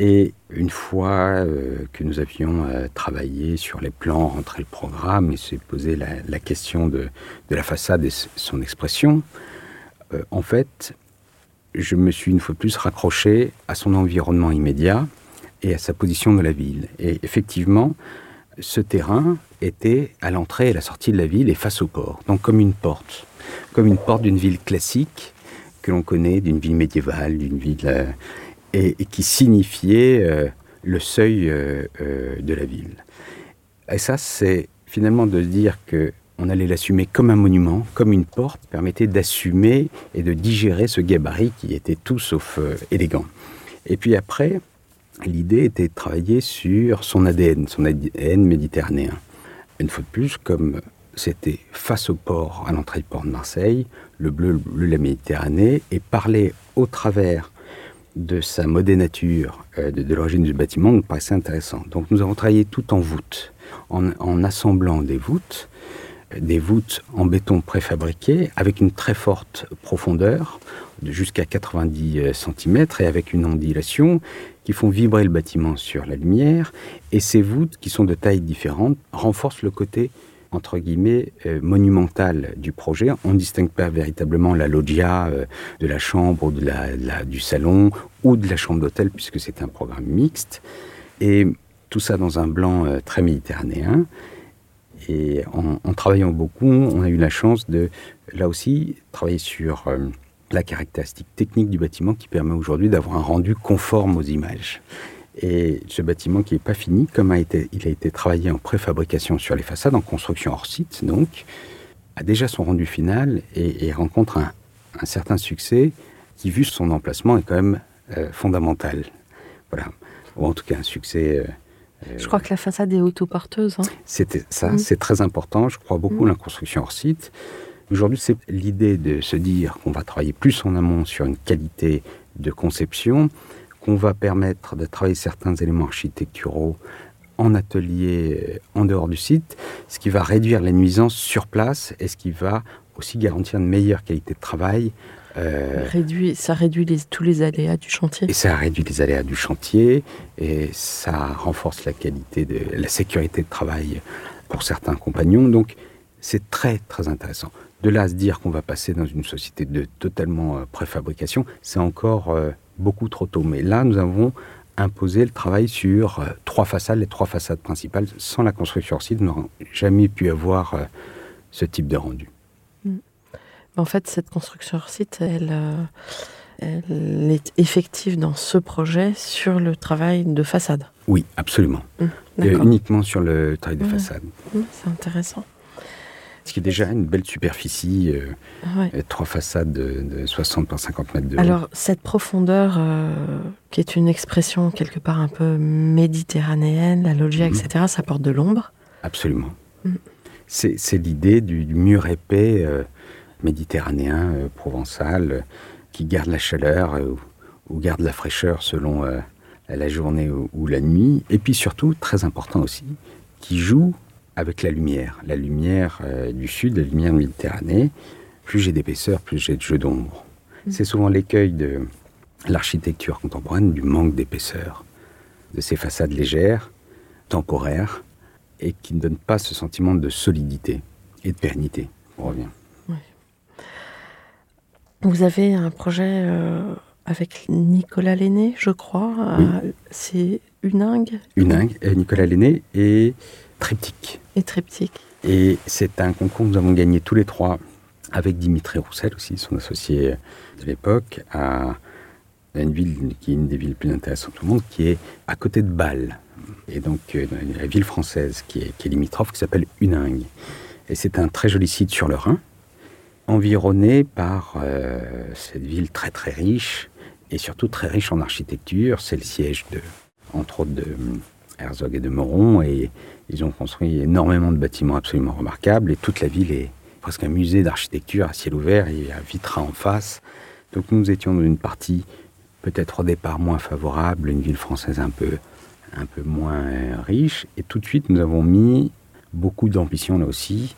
Et une fois euh, que nous avions euh, travaillé sur les plans, rentré le programme et s'est posé la, question de, la façade et son expression, en fait, je me suis une fois de plus raccroché à son environnement immédiat et à sa position de la ville. Et effectivement, ce terrain était à l'entrée et à la sortie de la ville et face au port, donc comme une porte, comme une porte d'une ville classique que l'on connaît, d'une ville médiévale, d'une ville euh, et, qui signifiait euh, le seuil euh, de la ville. Et ça, c'est finalement de dire que on allait l'assumer comme un monument, comme une porte, permettait d'assumer et de digérer ce gabarit qui était tout sauf élégant. Et puis après, l'idée était de travailler sur son ADN, son ADN méditerranéen. Une fois de plus, comme c'était face au port, à l'entrée du port de Marseille, le bleu, le la Méditerranée, et parler au travers de sa modénature, euh, de, l'origine du bâtiment, nous paraissait intéressant. Donc nous avons travaillé tout en voûte, en assemblant des voûtes des voûtes en béton préfabriqué avec une très forte profondeur, de jusqu'à 90 cm, et avec une ondulation qui font vibrer le bâtiment sur la lumière. Et ces voûtes, qui sont de tailles différentes, renforcent le côté entre guillemets euh, monumental du projet. On ne distingue pas véritablement la loggia euh, de la chambre ou de la, du salon ou de la chambre d'hôtel puisque c'est un programme mixte. Et tout ça dans un blanc euh, très méditerranéen. Et en, travaillant beaucoup, on a eu la chance de, là aussi, travailler sur la caractéristique technique du bâtiment qui permet aujourd'hui d'avoir un rendu conforme aux images. Et ce bâtiment qui n'est pas fini, comme a été, il a été travaillé en préfabrication sur les façades, en construction hors site, donc, a déjà son rendu final et, rencontre un, certain succès qui, vu son emplacement, est quand même euh, fondamental. Voilà. Ou en tout cas un succès euh, je crois que la façade est autoporteuse. Hein. C'était ça, mm. c'est très important. Je crois beaucoup à mm. la construction hors site. Aujourd'hui, c'est l'idée de se dire qu'on va travailler plus en amont sur une qualité de conception, qu'on va permettre de travailler certains éléments architecturaux en atelier en dehors du site, ce qui va réduire les nuisances sur place et ce qui va aussi garantir une meilleure qualité de travail. Euh, réduit, ça réduit les, tous les aléas du chantier. Et ça réduit les aléas du chantier et ça renforce la qualité de la sécurité de travail pour certains compagnons. Donc c'est très très intéressant. De là à se dire qu'on va passer dans une société de totalement euh, préfabrication, c'est encore euh, beaucoup trop tôt. Mais là, nous avons imposé le travail sur euh, trois façades, les trois façades principales. Sans la construction site, nous n'aurions jamais pu avoir ce type de rendu. Mm. En fait, cette construction site, elle, elle, est effective dans ce projet sur le travail de façade. Oui, absolument. Mm, uniquement sur le travail de façade. Mm, c'est intéressant. Ce qui est déjà une belle superficie, euh, trois façades de, 60 par 50 mètres de Alors, cette profondeur, euh, qui est une expression quelque part un peu méditerranéenne, la loggia, mhm. etc., ça porte de l'ombre Absolument. Mm. C'est l'idée du, mur épais euh, méditerranéen, provençal, qui garde la chaleur ou, garde la fraîcheur selon la journée ou la nuit. Et puis surtout, très important aussi, qui joue avec la lumière. La lumière euh, du sud, la lumière de Méditerranée, plus j'ai d'épaisseur, plus j'ai de jeu d'ombre. Mm. C'est souvent l'écueil de l'architecture contemporaine, du manque d'épaisseur, de ces façades légères, temporaires, et qui ne donnent pas ce sentiment de solidité et de pérennité. On revient. Vous avez un projet euh, avec Nicolas Lenné, je crois. Euh, c'est Uningue Uningue, Nicolas Lenné et Triptyque. Et Triptyque. Et c'est un concours que nous avons gagné tous les trois avec Dimitri Roussel aussi, son associé de l'époque, à une ville qui est une des villes les plus intéressantes au monde, qui est à côté de Bâle. Et donc, euh, la ville française qui est, qui est limitrophe, qui s'appelle Uningue. Et c'est un très joli site sur le Rhin, environné par euh, cette ville très très riche, et surtout très riche en architecture. C'est le siège de, entre autres, de Herzog et de Moron, et ils ont construit énormément de bâtiments absolument remarquables et toute la ville est presque un musée d'architecture à ciel ouvert. A un Vitra en face. Donc nous étions dans une partie peut-être au départ moins favorable, une ville française un peu, un peu moins riche. Et tout de suite, nous avons mis beaucoup d'ambition là aussi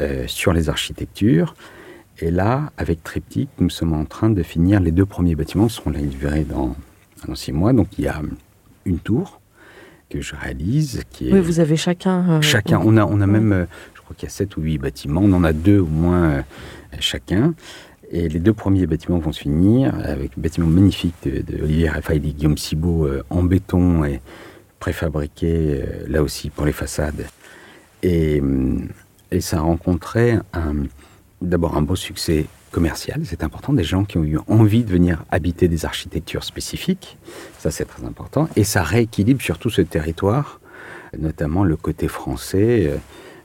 euh, sur les architectures. Et là, avec Triptyque, nous sommes en train de finir les deux premiers bâtiments, seront livrés dans, dans six mois. Donc il y a une tour que je réalise. Qui est oui, vous avez chacun. Euh, chacun. On a, on a même, euh, je crois qu'il y a sept ou huit bâtiments. On en a deux au moins euh, chacun. Et les deux premiers bâtiments vont se finir avec un bâtiment magnifique de, Olivier Raphaël et Guillaume Cibot en béton et préfabriqué là aussi pour les façades. Et, et ça a rencontré d'abord un beau succès commercial, c'est important, des gens qui ont eu envie de venir habiter des architectures spécifiques, ça c'est très important, et ça rééquilibre surtout ce territoire, notamment le côté français, euh,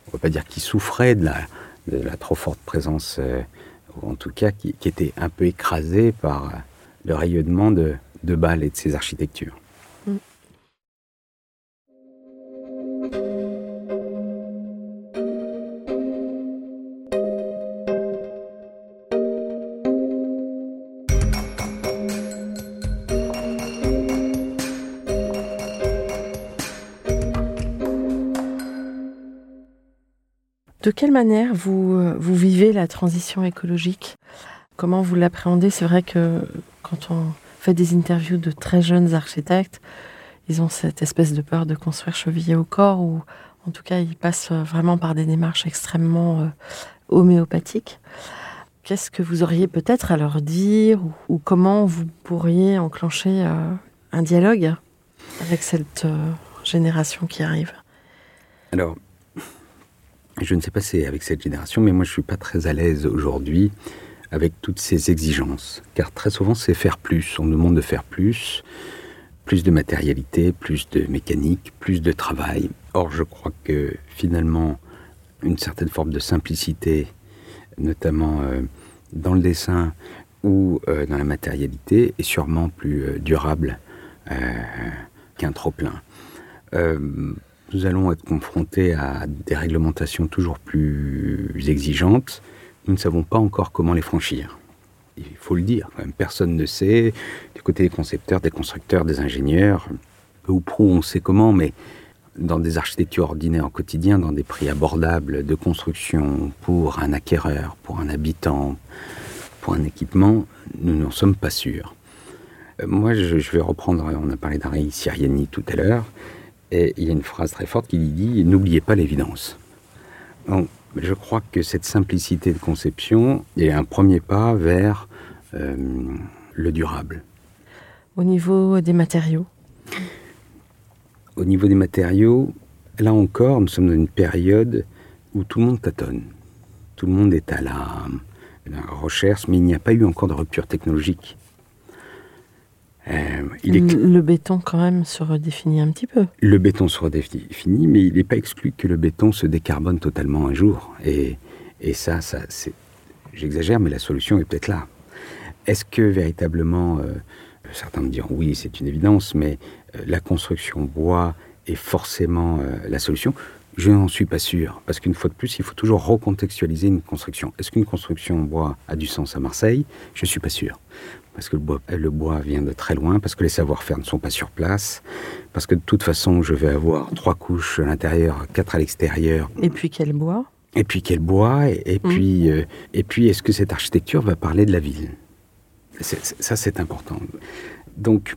on ne peut pas dire qu'il souffrait de la, trop forte présence, euh, ou en tout cas qui, était un peu écrasé par le rayonnement de, de Bâle et de ses architectures. De quelle manière vous, euh, vous vivez la transition écologique? Comment vous l'appréhendez? C'est vrai que quand on fait des interviews de très jeunes architectes, ils ont cette espèce de peur de construire chevillé au corps, ou en tout cas ils passent vraiment par des démarches extrêmement euh, homéopathiques. Qu'est-ce que vous auriez peut-être à leur dire, ou, comment vous pourriez enclencher euh, un dialogue avec cette génération qui arrive? Alors, je ne sais pas si c'est avec cette génération, mais moi je ne suis pas très à l'aise aujourd'hui avec toutes ces exigences. Car très souvent c'est faire plus, on nous demande de faire plus, plus de matérialité, plus de mécanique, plus de travail. Or je crois que finalement une certaine forme de simplicité, notamment euh, dans le dessin ou euh, dans la matérialité, est sûrement plus euh, durable qu'un trop-plein nous allons être confrontés à des réglementations toujours plus exigeantes, nous ne savons pas encore comment les franchir. Il faut le dire, quand même, personne ne sait, du côté des concepteurs, des constructeurs, des ingénieurs, peu ou prou on sait comment, mais dans des architectures ordinaires au quotidien, dans des prix abordables de construction pour un acquéreur, pour un habitant, pour un équipement, nous n'en sommes pas sûrs. Euh, moi, je, vais reprendre, on a parlé d'Ari Siriani tout à l'heure, et il y a une phrase très forte qui dit N'oubliez pas l'évidence. Donc, je crois que cette simplicité de conception est un premier pas vers euh, le durable. Au niveau des matériaux? Au niveau des matériaux, là encore, nous sommes dans une période où tout le monde tâtonne. Tout le monde est à la, la recherche, mais il n'y a pas eu encore de rupture technologique. Euh, il est... Le béton, quand même, se redéfinit un petit peu. Le béton se redéfinit, mais il n'est pas exclu que le béton se décarbone totalement un jour. Et, et ça, ça c'est... j'exagère, mais la solution est peut-être là. Est-ce que véritablement, euh, certains me diront oui, c'est une évidence, mais euh, la construction bois est forcément la solution? Je n'en suis pas sûr, parce qu'une fois de plus, il faut toujours recontextualiser une construction. Est-ce qu'une construction en bois a du sens à Marseille? Je ne suis pas sûr parce que le bois, le bois vient de très loin, parce que les savoir-faire ne sont pas sur place, parce que de toute façon, je vais avoir trois couches à l'intérieur, quatre à l'extérieur. Et puis quel bois? Et puis quel bois? Et, mmh. puis, euh, et puis, est-ce que cette architecture va parler de la ville? Ça, c'est important. Donc,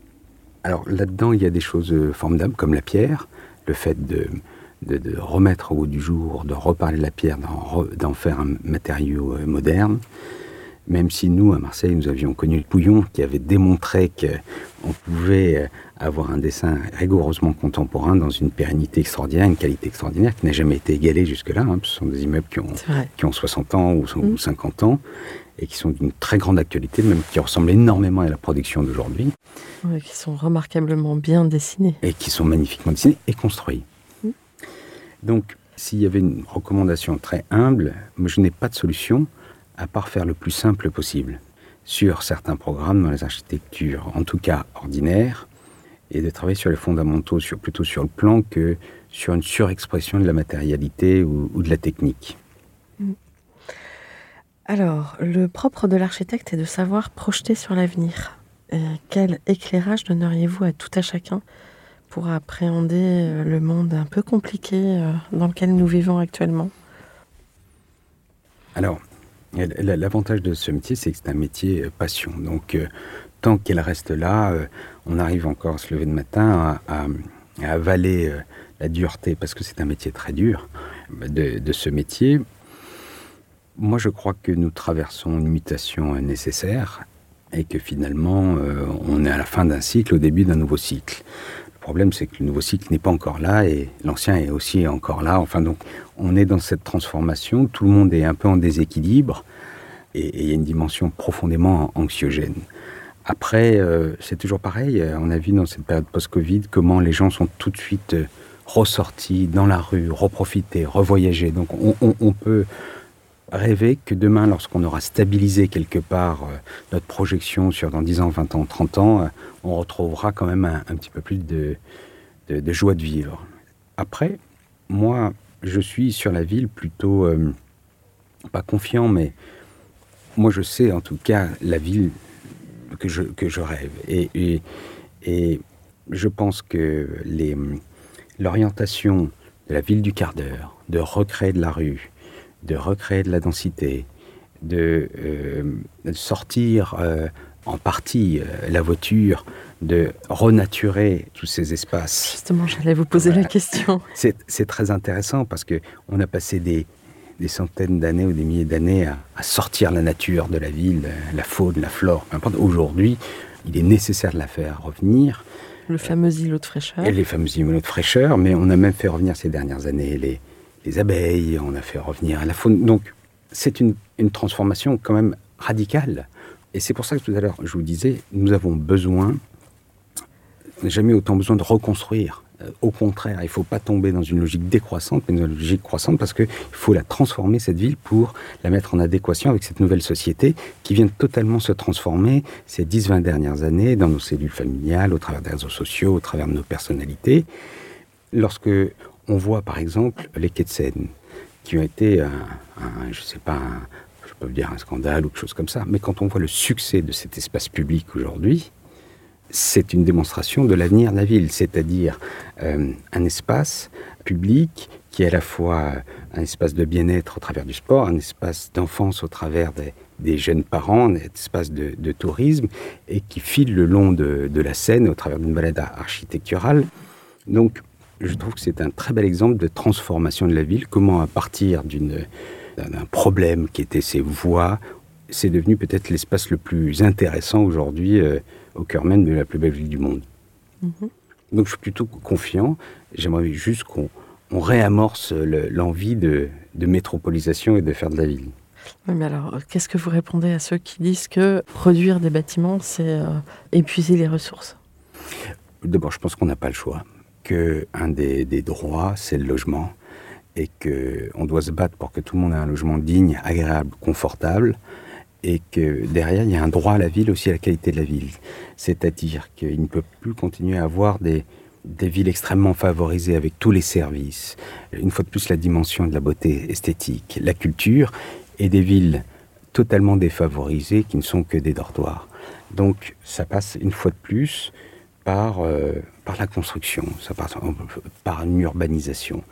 alors là-dedans, il y a des choses euh, formidables, comme la pierre, le fait de, de, de remettre au bout du jour, de reparler de la pierre, d'en faire un matériau euh, moderne même si nous, à Marseille, nous avions connu le Pouillon qui avait démontré qu'on pouvait euh, avoir un dessin rigoureusement contemporain dans une pérennité extraordinaire, une qualité extraordinaire qui n'a jamais été égalée jusque-là. Hein. Ce sont des immeubles qui ont, qui ont 60 ans ou, ou 50 mm. ans et qui sont d'une très grande actualité, même qui ressemblent énormément à la production d'aujourd'hui. Qui sont remarquablement bien dessinés. Et qui sont magnifiquement dessinés et construits. Mm. Donc, s'il y avait une recommandation très humble, je n'ai pas de solution à part faire le plus simple possible sur certains programmes dans les architectures, en tout cas ordinaires, et de travailler sur les fondamentaux, sur, plutôt sur le plan que sur une surexpression de la matérialité ou, ou de la technique. Mm. Alors, le propre de l'architecte est de savoir projeter sur l'avenir. Quel éclairage donneriez-vous à tout à chacun pour appréhender euh, le monde un peu compliqué euh, dans lequel nous vivons actuellement? Alors, L'avantage de ce métier, c'est que c'est un métier euh, passion. Donc, euh, tant qu'elle reste là, euh, on arrive encore à se lever le matin, à, avaler la dureté, parce que c'est un métier très dur, de, ce métier. Moi, je crois que nous traversons une mutation nécessaire et que finalement, on est à la fin d'un cycle, au début d'un nouveau cycle. Le problème, c'est que le nouveau cycle n'est pas encore là et l'ancien est aussi encore là. Enfin, donc, on est dans cette transformation, tout le monde est un peu en déséquilibre et il y a une dimension profondément anxiogène. Après, euh, c'est toujours pareil, on a vu dans cette période post-Covid comment les gens sont tout de suite euh, ressortis dans la rue, reprofités, revoyagés. Donc on, on, on peut rêver que demain, lorsqu'on aura stabilisé quelque part euh, notre projection sur dans 10 ans, 20 ans, 30 ans, on retrouvera quand même un, petit peu plus de, joie de vivre. Après, moi, je suis sur la ville plutôt, euh, pas confiant, mais moi je sais en tout cas la ville que je, rêve. Et, je pense que l'orientation de la ville du quart d'heure, de recréer de la rue, de recréer de la densité, de, euh, de sortir euh, en partie euh, la voiture, de renaturer tous ces espaces. Justement, j'allais vous poser voilà. la question. C'est très intéressant parce que on a passé des, des centaines d'années ou des milliers d'années à, à, sortir la nature de la ville, la faune, la flore, peu importe. Aujourd'hui, il est nécessaire de la faire revenir. Le fameux îlot de fraîcheur. Et les fameux îlots de fraîcheur, mais on a même fait revenir ces dernières années les, les abeilles, on a fait revenir la faune. Donc, c'est une, transformation quand même radicale. Et c'est pour ça que tout à l'heure, je vous disais, nous avons besoin, jamais autant besoin de reconstruire. Euh, au contraire, il ne faut pas tomber dans une logique décroissante, mais une logique croissante, parce qu'il faut la transformer, cette ville, pour la mettre en adéquation avec cette nouvelle société qui vient totalement se transformer ces 10-20 dernières années dans nos cellules familiales, au travers des réseaux sociaux, au travers de nos personnalités. Lorsque on voit, par exemple, les quais de Seine, qui ont été, un, un, je sais pas, un, peuvent dire un scandale ou quelque chose comme ça. Mais quand on voit le succès de cet espace public aujourd'hui, c'est une démonstration de l'avenir de la ville, c'est-à-dire euh, un espace public qui est à la fois un espace de bien-être au travers du sport, un espace d'enfance au travers des, jeunes parents, un espace de, tourisme, et qui file le long de, de la Seine au travers d'une balade architecturale. Donc, je trouve que c'est un très bel exemple de transformation de la ville, comment à partir d'un problème qui était ces voies, c'est devenu peut-être l'espace le plus intéressant aujourd'hui euh, au cœur même de la plus belle ville du monde. Mhm. Donc je suis plutôt confiant. J'aimerais juste qu'on réamorce l'envie de, métropolisation et de faire de la ville. Oui, mais alors, qu'est-ce que vous répondez à ceux qui disent que produire des bâtiments, c'est euh, épuiser les ressources? D'abord, je pense qu'on n'a pas le choix, qu'un des, des droits, c'est le logement, et qu'on doit se battre pour que tout le monde ait un logement digne, agréable, confortable, et que derrière, il y a un droit à la ville, aussi à la qualité de la ville. C'est-à-dire qu'il ne peut plus continuer à avoir des, des villes extrêmement favorisées avec tous les services, une fois de plus la dimension de la beauté esthétique, la culture, et des villes totalement défavorisées qui ne sont que des dortoirs. Donc ça passe une fois de plus par, euh, par la construction, ça passe par une urbanisation.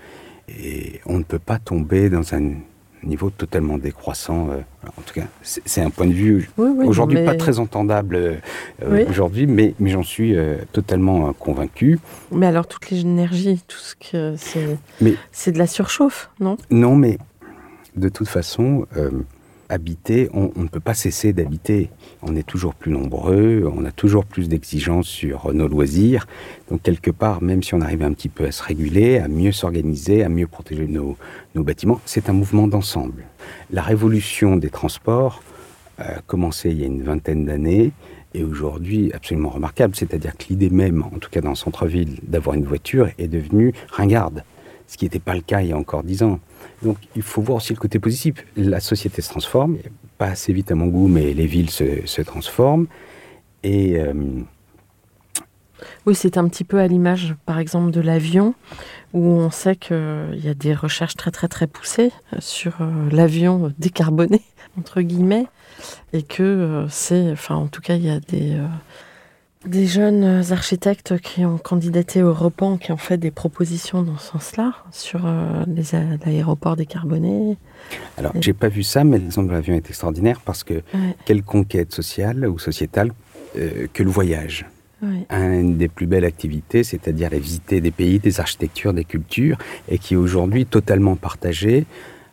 Et on ne peut pas tomber dans un niveau totalement décroissant. Euh, en tout cas, c'est un point de vue aujourd'hui pas très entendable euh, aujourd'hui, mais, mais j'en suis euh, totalement convaincu. Mais alors toute l'énergie, tout ce que c'est, c'est de la surchauffe, non? Non, mais de toute façon, habiter, on, ne peut pas cesser d'habiter. On est toujours plus nombreux, on a toujours plus d'exigences sur nos loisirs. Donc quelque part, même si on arrive un petit peu à se réguler, à mieux s'organiser, à mieux protéger nos, bâtiments, c'est un mouvement d'ensemble. La révolution des transports a commencé il y a une vingtaine d'années et aujourd'hui absolument remarquable. C'est-à-dire que l'idée même, en tout cas dans le centre-ville, d'avoir une voiture est devenue ringarde, ce qui n'était pas le cas il y a encore dix ans. Donc il faut voir aussi le côté positif. La société se transforme, pas assez vite à mon goût, mais les villes se, transforment. Euh, oui, c'est un petit peu à l'image, par exemple, de l'avion, où on sait qu'il y a des recherches très très très poussées sur euh, l'avion décarboné, entre guillemets, et que euh, c'est, enfin en tout cas, il y a des, des jeunes architectes qui ont candidaté au REPAN, qui ont fait des propositions dans ce sens-là, sur euh, l'aéroport décarboné. Alors, j'ai pas vu ça, mais l'exemple de l'avion est extraordinaire parce que quelle conquête sociale ou sociétale euh, que le voyage. Une des plus belles activités, c'est-à-dire la visiter des pays, des architectures, des cultures, et qui est aujourd'hui totalement partagée.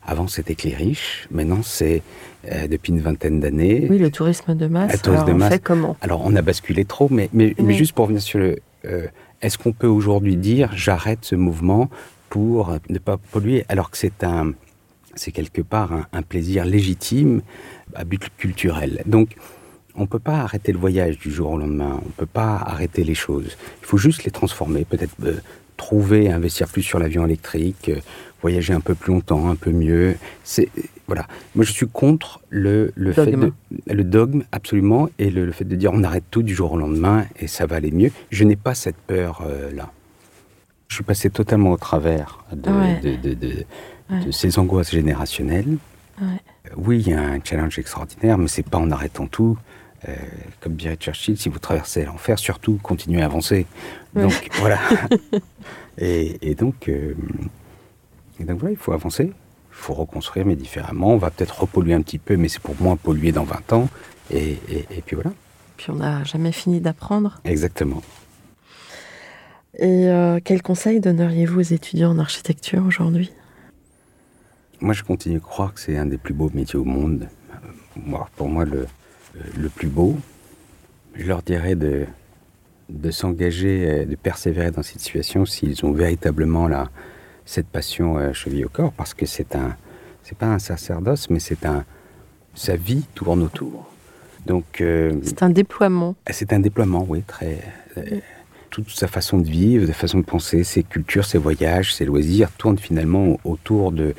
Avant, c'était que les riches, maintenant, c'est euh, depuis une vingtaine d'années. Oui, le tourisme de masse. Alors, on fait comment? Alors, on a basculé trop, mais, mais, juste pour venir sur le. Euh, est-ce qu'on peut aujourd'hui dire j'arrête ce mouvement pour ne pas polluer alors que c'est un. C'est quelque part un, plaisir légitime à but culturel. Donc, on ne peut pas arrêter le voyage du jour au lendemain, on ne peut pas arrêter les choses. Il faut juste les transformer, peut-être euh, trouver, investir plus sur l'avion électrique, voyager un peu plus longtemps, un peu mieux. C'est voilà. Moi, je suis contre le, le fait de, le dogme absolument et le, fait de dire on arrête tout du jour au lendemain et ça va aller mieux. Je n'ai pas cette peur euh, là. Je suis passé totalement au travers de, de, de, ces angoisses générationnelles. Oui, il y a un challenge extraordinaire, mais c'est pas en arrêtant tout. Euh, comme dirait Churchill, si vous traversez l'enfer, surtout continuez à avancer. Donc voilà. et, donc, euh, et donc voilà, il faut avancer, faut reconstruire, mais différemment. On va peut-être repolluer un petit peu, mais c'est pour moins polluer dans 20 ans. Et, puis voilà. Puis on n'a jamais fini d'apprendre. Exactement. Et euh, quel conseil donneriez-vous aux étudiants en architecture aujourd'hui? Moi, je continue à croire que c'est un des plus beaux métiers au monde. Moi, pour moi, le, le plus beau. Je leur dirais de, de s'engager, de persévérer dans cette situation s'ils ont véritablement la, cette passion euh, cheville au corps parce que c'est un, c'est pas un sacerdoce, mais c'est un, sa vie tourne autour. Donc euh, c'est un déploiement. C'est un déploiement, oui, très. Euh, toute sa façon de vivre, sa façon de penser, ses cultures, ses voyages, ses loisirs tournent finalement autour de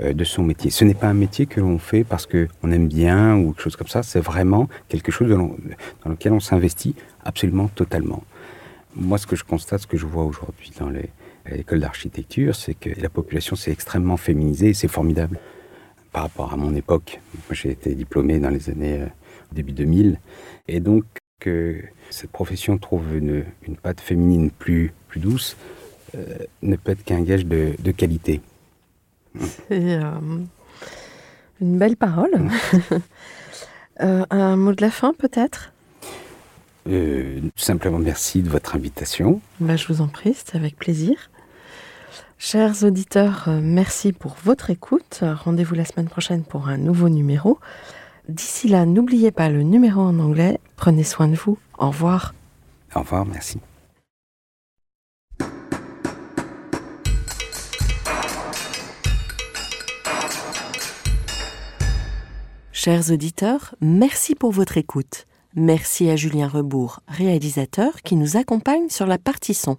de son métier. Ce n'est pas un métier que l'on fait parce qu'on aime bien ou quelque chose comme ça, c'est vraiment quelque chose dans lequel on s'investit absolument totalement. Moi, ce que je constate, ce que je vois aujourd'hui dans les, à l'école d'architecture, c'est que la population s'est extrêmement féminisée et c'est formidable. par rapport à mon époque. Moi, j'ai été diplômé dans les années euh, début 2000. Et donc, que cette profession trouve une, une patte féminine plus, plus douce euh, ne peut être qu'un gage de, de qualité. C'est euh, une belle parole. Euh, un mot de la fin, peut-être? Simplement merci de votre invitation. Bah, Je vous en prie, c'est avec plaisir. Chers auditeurs, euh, merci pour votre écoute. Rendez-vous la semaine prochaine pour un nouveau numéro. D'ici là, n'oubliez pas le numéro en anglais. Prenez soin de vous. Au revoir. Au revoir, merci. Chers auditeurs, merci pour votre écoute. Merci à Julien Rebourg, réalisateur, qui nous accompagne sur la partie son.